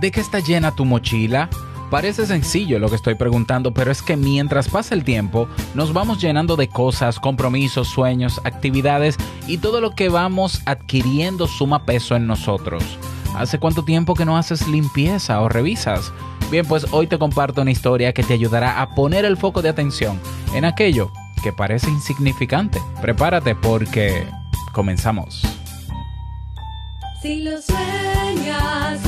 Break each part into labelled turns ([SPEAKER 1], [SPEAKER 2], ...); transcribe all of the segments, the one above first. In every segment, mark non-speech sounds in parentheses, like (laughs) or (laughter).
[SPEAKER 1] ¿De qué está llena tu mochila? Parece sencillo lo que estoy preguntando, pero es que mientras pasa el tiempo, nos vamos llenando de cosas, compromisos, sueños, actividades y todo lo que vamos adquiriendo suma peso en nosotros. ¿Hace cuánto tiempo que no haces limpieza o revisas? Bien, pues hoy te comparto una historia que te ayudará a poner el foco de atención en aquello que parece insignificante. Prepárate porque comenzamos.
[SPEAKER 2] Si lo sueñas,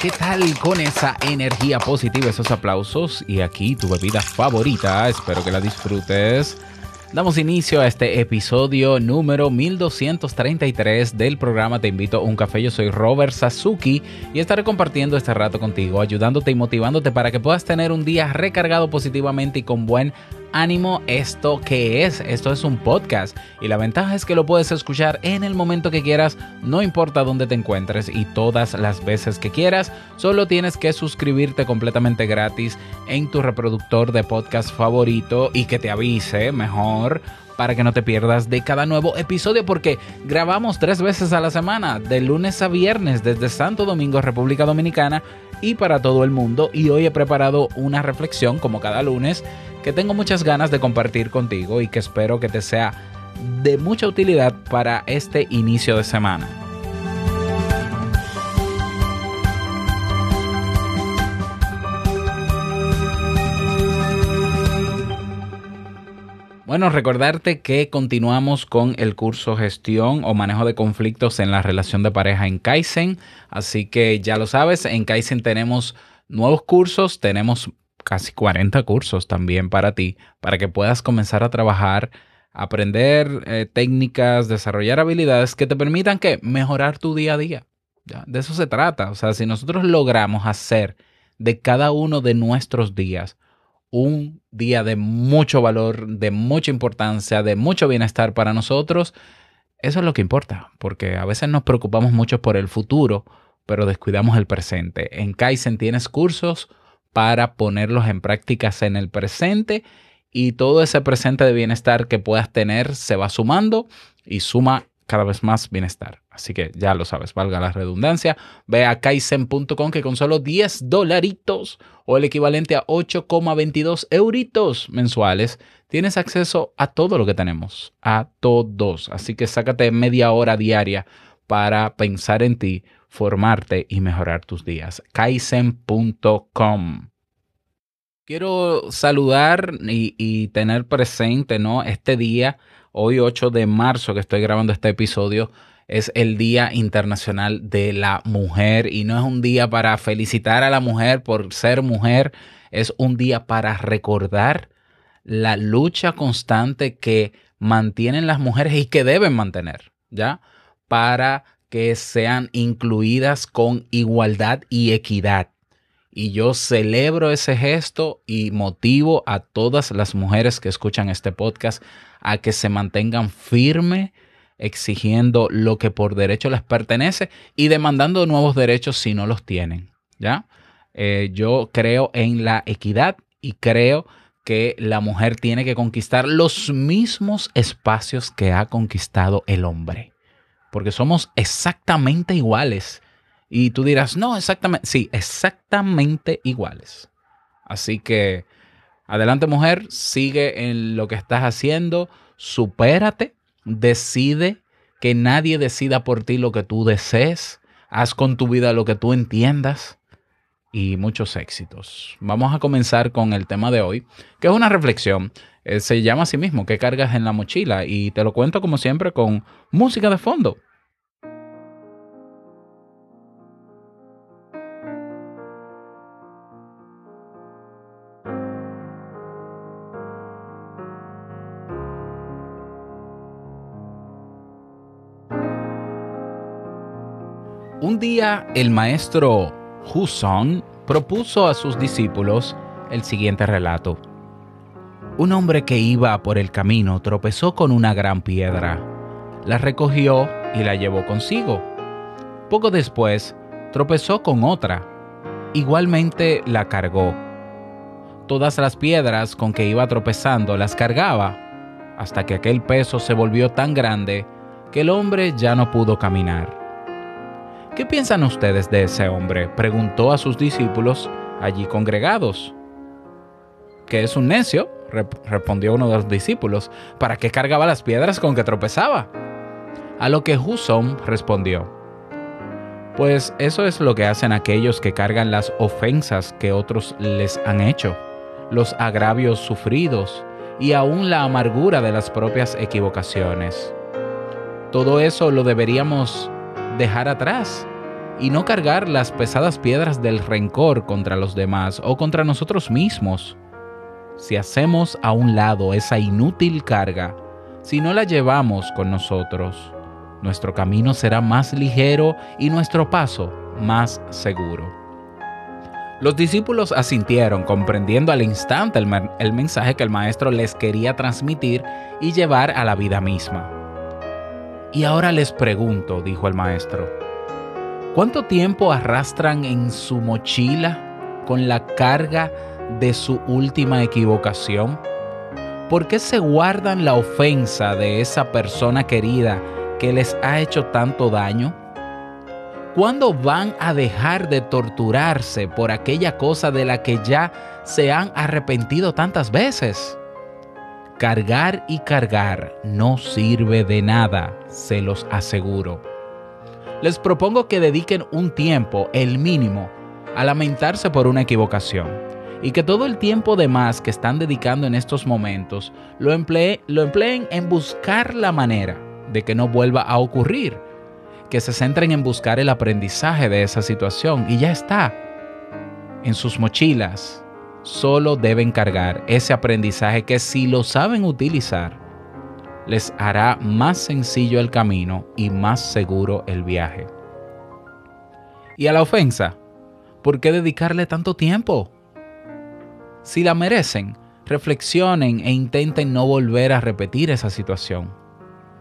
[SPEAKER 1] ¿Qué tal con esa energía positiva, esos aplausos? Y aquí tu bebida favorita, espero que la disfrutes. Damos inicio a este episodio número 1233 del programa Te invito a un café. Yo soy Robert Sasuki y estaré compartiendo este rato contigo, ayudándote y motivándote para que puedas tener un día recargado positivamente y con buen ánimo. ¿Esto qué es? Esto es un podcast y la ventaja es que lo puedes escuchar en el momento que quieras, no importa dónde te encuentres y todas las veces que quieras. Solo tienes que suscribirte completamente gratis en tu reproductor de podcast favorito y que te avise mejor para que no te pierdas de cada nuevo episodio porque grabamos tres veces a la semana, de lunes a viernes desde Santo Domingo, República Dominicana y para todo el mundo. Y hoy he preparado una reflexión como cada lunes que tengo muchas ganas de compartir contigo y que espero que te sea de mucha utilidad para este inicio de semana. Bueno, recordarte que continuamos con el curso Gestión o Manejo de Conflictos en la Relación de Pareja en Kaizen. Así que ya lo sabes, en Kaizen tenemos nuevos cursos, tenemos casi 40 cursos también para ti, para que puedas comenzar a trabajar, aprender eh, técnicas, desarrollar habilidades que te permitan que mejorar tu día a día. De eso se trata. O sea, si nosotros logramos hacer de cada uno de nuestros días un día de mucho valor, de mucha importancia, de mucho bienestar para nosotros, eso es lo que importa, porque a veces nos preocupamos mucho por el futuro, pero descuidamos el presente. En Kaizen tienes cursos para ponerlos en prácticas en el presente y todo ese presente de bienestar que puedas tener se va sumando y suma cada vez más bienestar. Así que ya lo sabes, valga la redundancia. Ve a kaizen.com que con solo 10 dolaritos o el equivalente a 8,22 euritos mensuales tienes acceso a todo lo que tenemos, a todos. Así que sácate media hora diaria para pensar en ti, formarte y mejorar tus días. kaizen.com. Quiero saludar y, tener presente, ¿no? Este día Hoy 8 de marzo que estoy grabando este episodio es el Día Internacional de la Mujer y no es un día para felicitar a la mujer por ser mujer, es un día para recordar la lucha constante que mantienen las mujeres y que deben mantener, ¿ya? Para que sean incluidas con igualdad y equidad. Y yo celebro ese gesto y motivo a todas las mujeres que escuchan este podcast a que se mantengan firmes exigiendo lo que por derecho les pertenece y demandando nuevos derechos si no los tienen. ¿ya? Eh, yo creo en la equidad y creo que la mujer tiene que conquistar los mismos espacios que ha conquistado el hombre. Porque somos exactamente iguales. Y tú dirás, no, exactamente, sí, exactamente iguales. Así que adelante mujer, sigue en lo que estás haciendo, supérate, decide que nadie decida por ti lo que tú desees, haz con tu vida lo que tú entiendas y muchos éxitos. Vamos a comenzar con el tema de hoy, que es una reflexión. Eh, se llama a sí mismo, ¿qué cargas en la mochila? Y te lo cuento como siempre con música de fondo. Un día el maestro Husson propuso a sus discípulos el siguiente relato. Un hombre que iba por el camino tropezó con una gran piedra, la recogió y la llevó consigo. Poco después tropezó con otra, igualmente la cargó. Todas las piedras con que iba tropezando las cargaba, hasta que aquel peso se volvió tan grande que el hombre ya no pudo caminar. ¿Qué piensan ustedes de ese hombre? preguntó a sus discípulos allí congregados. ¿Que es un necio? Respondió uno de los discípulos. ¿Para qué cargaba las piedras con que tropezaba? A lo que Husson respondió. Pues eso es lo que hacen aquellos que cargan las ofensas que otros les han hecho, los agravios sufridos y aún la amargura de las propias equivocaciones. Todo eso lo deberíamos dejar atrás y no cargar las pesadas piedras del rencor contra los demás o contra nosotros mismos. Si hacemos a un lado esa inútil carga, si no la llevamos con nosotros, nuestro camino será más ligero y nuestro paso más seguro. Los discípulos asintieron, comprendiendo al instante el, el mensaje que el maestro les quería transmitir y llevar a la vida misma. Y ahora les pregunto, dijo el maestro, ¿cuánto tiempo arrastran en su mochila con la carga de su última equivocación? ¿Por qué se guardan la ofensa de esa persona querida que les ha hecho tanto daño? ¿Cuándo van a dejar de torturarse por aquella cosa de la que ya se han arrepentido tantas veces? Cargar y cargar no sirve de nada, se los aseguro. Les propongo que dediquen un tiempo, el mínimo, a lamentarse por una equivocación y que todo el tiempo de más que están dedicando en estos momentos lo, lo empleen en buscar la manera de que no vuelva a ocurrir, que se centren en buscar el aprendizaje de esa situación y ya está. En sus mochilas solo deben cargar ese aprendizaje que si lo saben utilizar, les hará más sencillo el camino y más seguro el viaje. Y a la ofensa, ¿por qué dedicarle tanto tiempo? Si la merecen, reflexionen e intenten no volver a repetir esa situación.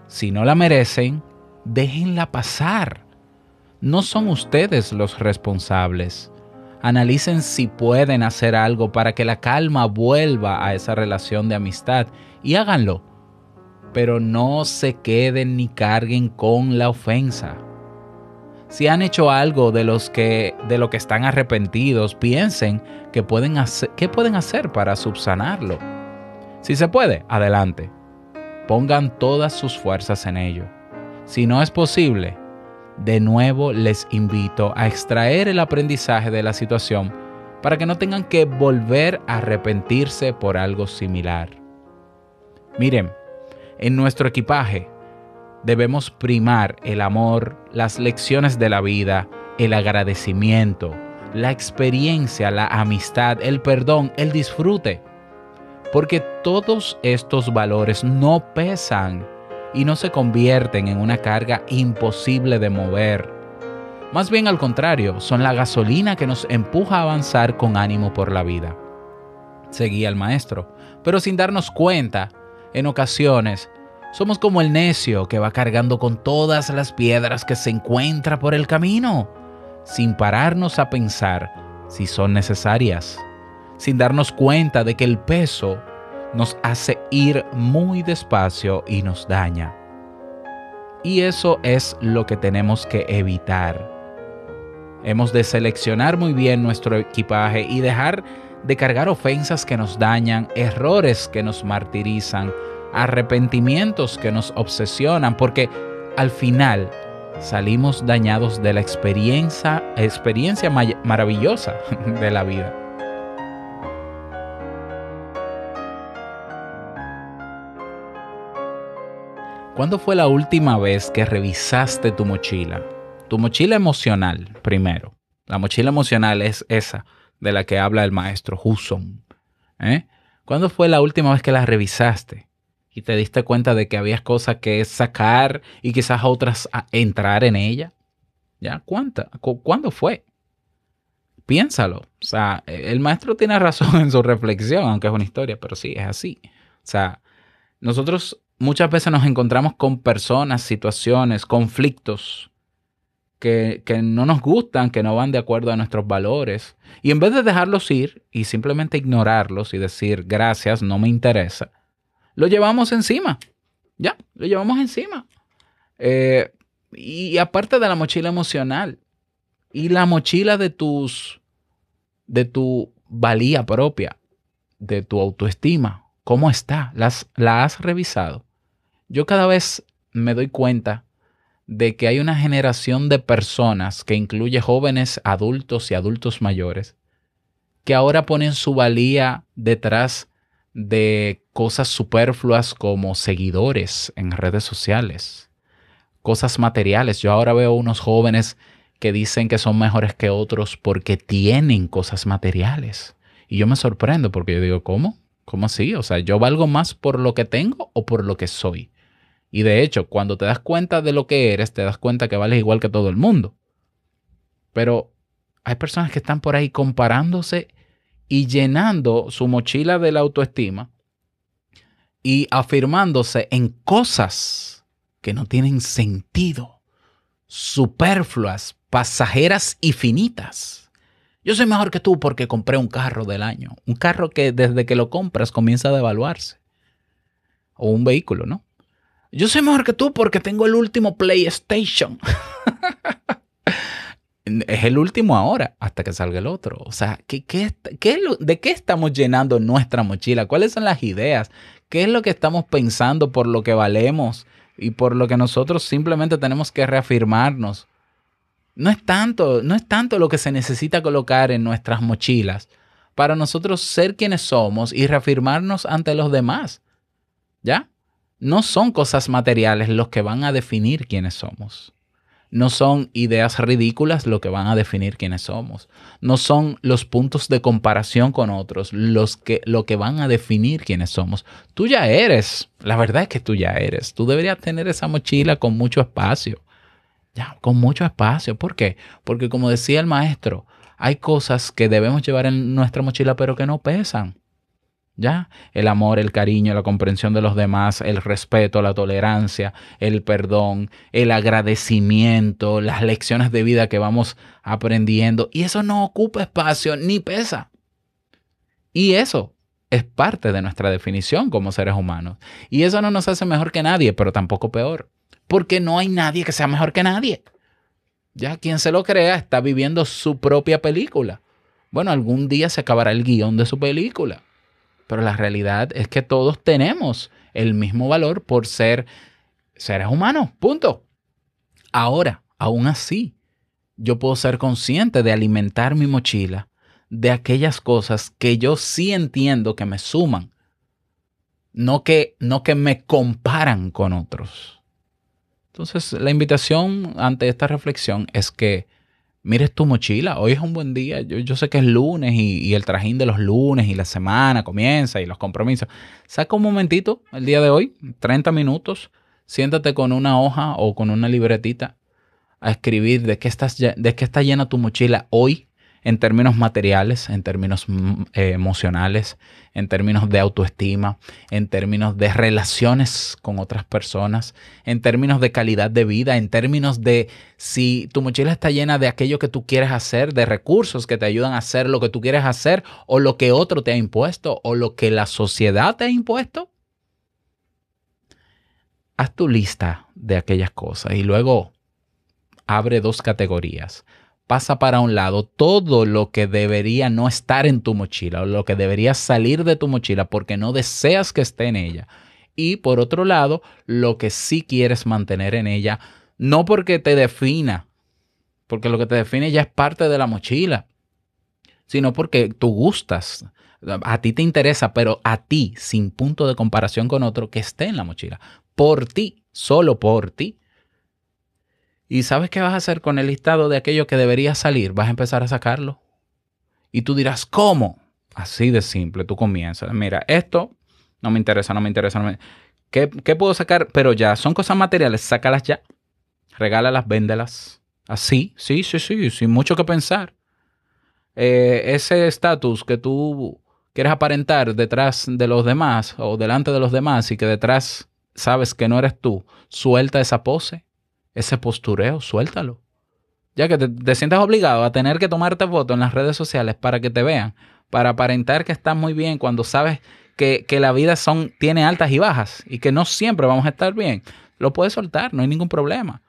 [SPEAKER 1] Si no la merecen, déjenla pasar. No son ustedes los responsables. Analicen si pueden hacer algo para que la calma vuelva a esa relación de amistad y háganlo. Pero no se queden ni carguen con la ofensa. Si han hecho algo de los que de lo que están arrepentidos, piensen que pueden hacer, qué pueden hacer para subsanarlo. Si se puede, adelante. Pongan todas sus fuerzas en ello. Si no es posible, de nuevo les invito a extraer el aprendizaje de la situación para que no tengan que volver a arrepentirse por algo similar. Miren, en nuestro equipaje debemos primar el amor, las lecciones de la vida, el agradecimiento, la experiencia, la amistad, el perdón, el disfrute. Porque todos estos valores no pesan y no se convierten en una carga imposible de mover. Más bien al contrario, son la gasolina que nos empuja a avanzar con ánimo por la vida. Seguía el maestro, pero sin darnos cuenta, en ocasiones somos como el necio que va cargando con todas las piedras que se encuentra por el camino, sin pararnos a pensar si son necesarias, sin darnos cuenta de que el peso nos hace ir muy despacio y nos daña. Y eso es lo que tenemos que evitar. Hemos de seleccionar muy bien nuestro equipaje y dejar de cargar ofensas que nos dañan, errores que nos martirizan, arrepentimientos que nos obsesionan, porque al final, salimos dañados de la experiencia, experiencia maravillosa (laughs) de la vida. ¿Cuándo fue la última vez que revisaste tu mochila? Tu mochila emocional, primero. La mochila emocional es esa de la que habla el maestro Husson. ¿eh? ¿Cuándo fue la última vez que la revisaste? Y te diste cuenta de que había cosas que sacar y quizás otras a entrar en ella. ¿Ya? ¿Cuánta? Cu- ¿Cuándo fue? Piénsalo. O sea, el maestro tiene razón en su reflexión, aunque es una historia, pero sí, es así. O sea, nosotros muchas veces nos encontramos con personas, situaciones, conflictos que, que no nos gustan, que no van de acuerdo a nuestros valores. Y en vez de dejarlos ir y simplemente ignorarlos y decir gracias, no me interesa, lo llevamos encima. Ya, lo llevamos encima. Eh, y aparte de la mochila emocional y la mochila de tus, de tu valía propia, de tu autoestima, ¿cómo está? ¿Las, ¿La has revisado? Yo cada vez me doy cuenta de que hay una generación de personas que incluye jóvenes, adultos y adultos mayores, que ahora ponen su valía detrás de cosas superfluas como seguidores en redes sociales, cosas materiales. Yo ahora veo unos jóvenes que dicen que son mejores que otros porque tienen cosas materiales. Y yo me sorprendo porque yo digo, ¿cómo? ¿Cómo así? O sea, yo valgo más por lo que tengo o por lo que soy. Y de hecho, cuando te das cuenta de lo que eres, te das cuenta que vales igual que todo el mundo. Pero hay personas que están por ahí comparándose y llenando su mochila de la autoestima y afirmándose en cosas que no tienen sentido, superfluas, pasajeras y finitas. Yo soy mejor que tú porque compré un carro del año, un carro que desde que lo compras comienza a devaluarse. O un vehículo, ¿no? Yo soy mejor que tú porque tengo el último PlayStation. (laughs) es el último ahora, hasta que salga el otro. O sea, ¿qué, qué, qué ¿de qué estamos llenando nuestra mochila? ¿Cuáles son las ideas? ¿Qué es lo que estamos pensando por lo que valemos y por lo que nosotros simplemente tenemos que reafirmarnos? No es tanto, no es tanto lo que se necesita colocar en nuestras mochilas para nosotros ser quienes somos y reafirmarnos ante los demás. ¿Ya? No son cosas materiales los que van a definir quiénes somos. No son ideas ridículas lo que van a definir quiénes somos. No son los puntos de comparación con otros los que, lo que van a definir quiénes somos. Tú ya eres. La verdad es que tú ya eres. Tú deberías tener esa mochila con mucho espacio. Ya, con mucho espacio. ¿Por qué? Porque como decía el maestro, hay cosas que debemos llevar en nuestra mochila pero que no pesan. ¿Ya? El amor, el cariño, la comprensión de los demás, el respeto, la tolerancia, el perdón, el agradecimiento, las lecciones de vida que vamos aprendiendo. Y eso no ocupa espacio ni pesa. Y eso es parte de nuestra definición como seres humanos. Y eso no nos hace mejor que nadie, pero tampoco peor. Porque no hay nadie que sea mejor que nadie. Ya quien se lo crea está viviendo su propia película. Bueno, algún día se acabará el guion de su película. Pero la realidad es que todos tenemos el mismo valor por ser seres humanos. Punto. Ahora, aún así, yo puedo ser consciente de alimentar mi mochila de aquellas cosas que yo sí entiendo que me suman, no que, no que me comparan con otros. Entonces, la invitación ante esta reflexión es que mires tu mochila. Hoy es un buen día. Yo, yo sé que es lunes y, y el trajín de los lunes y la semana comienza y los compromisos. Saca un momentito el día de hoy, 30 minutos. Siéntate con una hoja o con una libretita a escribir de qué, estás, de qué está llena tu mochila hoy en términos materiales, en términos mm, eh, emocionales, en términos de autoestima, en términos de relaciones con otras personas, en términos de calidad de vida, en términos de si tu mochila está llena de aquello que tú quieres hacer, de recursos que te ayudan a hacer lo que tú quieres hacer o lo que otro te ha impuesto o lo que la sociedad te ha impuesto. Haz tu lista de aquellas cosas y luego abre dos categorías. Pasa para un lado todo lo que debería no estar en tu mochila o lo que debería salir de tu mochila porque no deseas que esté en ella. Y por otro lado, lo que sí quieres mantener en ella, No porque te defina, porque lo que te define ya es parte de la mochila, sino porque tú gustas, a ti te interesa, pero a ti, sin punto de comparación con otro, que esté en la mochila. Por ti, solo por ti. ¿Y sabes qué vas a hacer con el listado de aquello que debería salir? Vas a empezar a sacarlo. Y tú dirás, ¿cómo? Así de simple, tú comienzas. Mira, esto no me interesa, no me interesa, no me... ¿Qué, qué puedo sacar? Pero ya, son cosas materiales, sácalas ya. Regálalas, véndelas. Así, sí, sí, sí, sin mucho que pensar. Eh, ese estatus que tú quieres aparentar detrás de los demás o delante de los demás y que detrás sabes que no eres tú, suelta esa pose, ese postureo, suéltalo. Ya que te, sientas obligado a tener que tomarte fotos en las redes sociales para que te vean, para aparentar que estás muy bien cuando sabes que, que la vida son, tiene altas y bajas y que no siempre vamos a estar bien, lo puedes soltar, no hay ningún problema.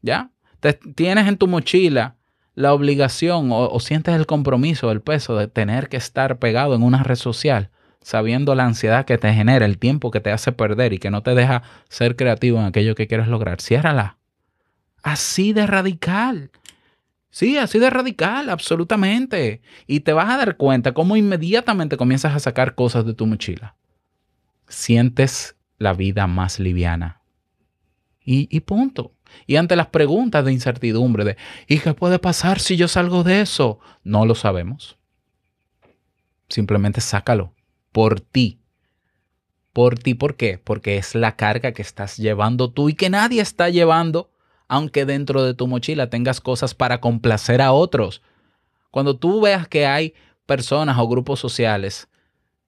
[SPEAKER 1] ¿Ya? Te- tienes en tu mochila la obligación o, o sientes el compromiso, el peso de tener que estar pegado en una red social, sabiendo la ansiedad que te genera, el tiempo que te hace perder y que no te deja ser creativo en aquello que quieres lograr. Ciérrala. Así de radical. Sí, así de radical, absolutamente. Y te vas a dar cuenta cómo inmediatamente comienzas a sacar cosas de tu mochila. Sientes la vida más liviana. Y, y punto. Y ante las preguntas de incertidumbre de, ¿y qué puede pasar si yo salgo de eso? No lo sabemos. Simplemente sácalo. Por ti. Por ti, ¿por qué? Porque es la carga que estás llevando tú y que nadie está llevando, aunque dentro de tu mochila tengas cosas para complacer a otros. Cuando tú veas que hay personas o grupos sociales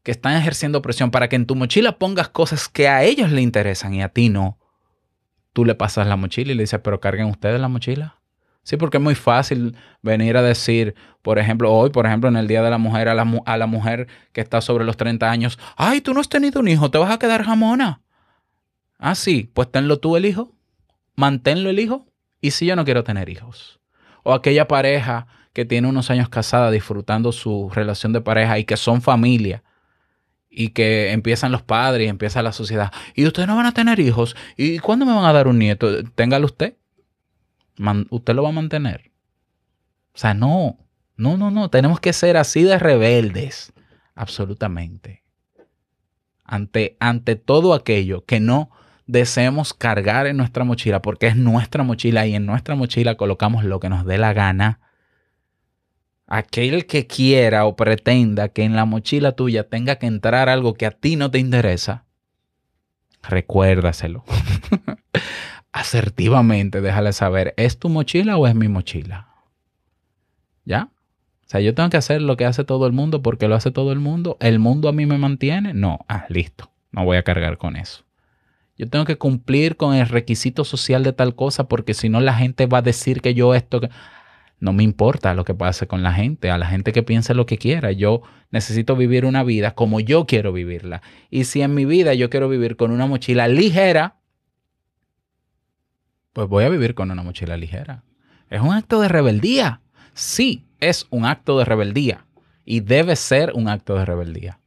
[SPEAKER 1] que están ejerciendo presión para que en tu mochila pongas cosas que a ellos le interesan y a ti no, tú le pasas la mochila y le dices, pero carguen ustedes la mochila. Sí, porque es muy fácil venir a decir, por ejemplo, hoy, por ejemplo, en el Día de la Mujer, a la, mujer que está sobre los 30 años, ay, tú no has tenido un hijo, te vas a quedar jamona. Ah, sí, pues tenlo tú el hijo, manténlo el hijo, y si yo no quiero tener hijos. O aquella pareja que tiene unos años casada disfrutando su relación de pareja y que son familia y que empiezan los padres empieza la sociedad. Y ustedes no van a tener hijos. ¿Y cuándo me van a dar un nieto? Téngalo usted. Usted lo va a mantener. O sea, no. No, no, no. Tenemos que ser así de rebeldes. Absolutamente. Ante, ante todo aquello que no deseemos cargar en nuestra mochila, porque es nuestra mochila y en nuestra mochila colocamos lo que nos dé la gana. Aquel que quiera o pretenda que en la mochila tuya tenga que entrar algo que a ti no te interesa, recuérdaselo. (laughs) Asertivamente déjale saber, ¿es tu mochila o es mi mochila? ¿Ya? O sea, yo tengo que hacer lo que hace todo el mundo porque lo hace todo el mundo. ¿El mundo a mí me mantiene? No. Ah, listo. No voy a cargar con eso. Yo tengo que cumplir con el requisito social de tal cosa porque si no la gente va a decir que yo esto... No me importa lo que pase con la gente, a la gente que piense lo que quiera. Yo necesito vivir una vida como yo quiero vivirla. Y si en mi vida yo quiero vivir con una mochila ligera, pues voy a vivir con una mochila ligera. Es un acto de rebeldía. Sí, es un acto de rebeldía. Y debe ser un acto de rebeldía.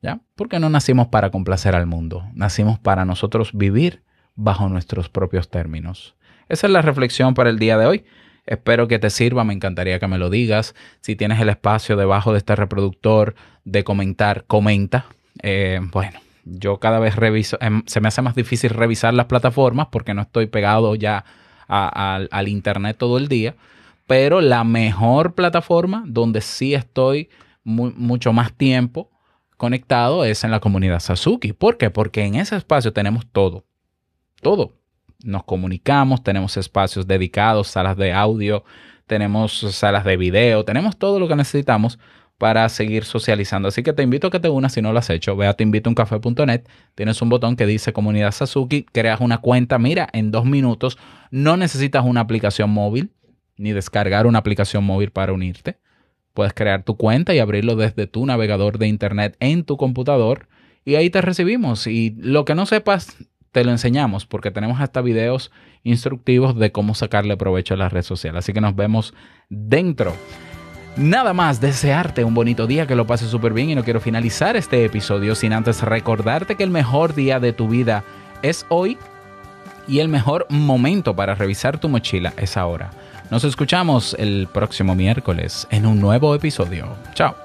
[SPEAKER 1] ¿Ya? Porque no nacimos para complacer al mundo. Nacimos para nosotros vivir bajo nuestros propios términos. Esa es la reflexión para el día de hoy. Espero que te sirva, me encantaría que me lo digas. Si tienes el espacio debajo de este reproductor de comentar, comenta. Eh, bueno, yo cada vez reviso, em, se me hace más difícil revisar las plataformas porque no estoy pegado ya al- internet todo el día. Pero la mejor plataforma donde sí estoy mu- mucho más tiempo conectado es en la comunidad Sasuki. ¿Por qué? Porque en ese espacio tenemos todo. Todo. Nos comunicamos, tenemos espacios dedicados, salas de audio, tenemos salas de video, tenemos todo lo que necesitamos para seguir socializando. Así que te invito a que te unas si no lo has hecho. Ve a teinvitouncafe.net, tienes un botón que dice comunidad Sasuki, creas una cuenta, mira, en dos minutos no necesitas una aplicación móvil ni descargar una aplicación móvil para unirte. Puedes crear tu cuenta y abrirlo desde tu navegador de internet en tu computador y ahí te recibimos. Y lo que no sepas, te lo enseñamos porque tenemos hasta videos instructivos de cómo sacarle provecho a la red social. Así que nos vemos dentro. Nada más, desearte un bonito día, que lo pases súper bien y no quiero finalizar este episodio sin antes recordarte que el mejor día de tu vida es hoy y el mejor momento para revisar tu mochila es ahora. Nos escuchamos el próximo miércoles en un nuevo episodio. Chao.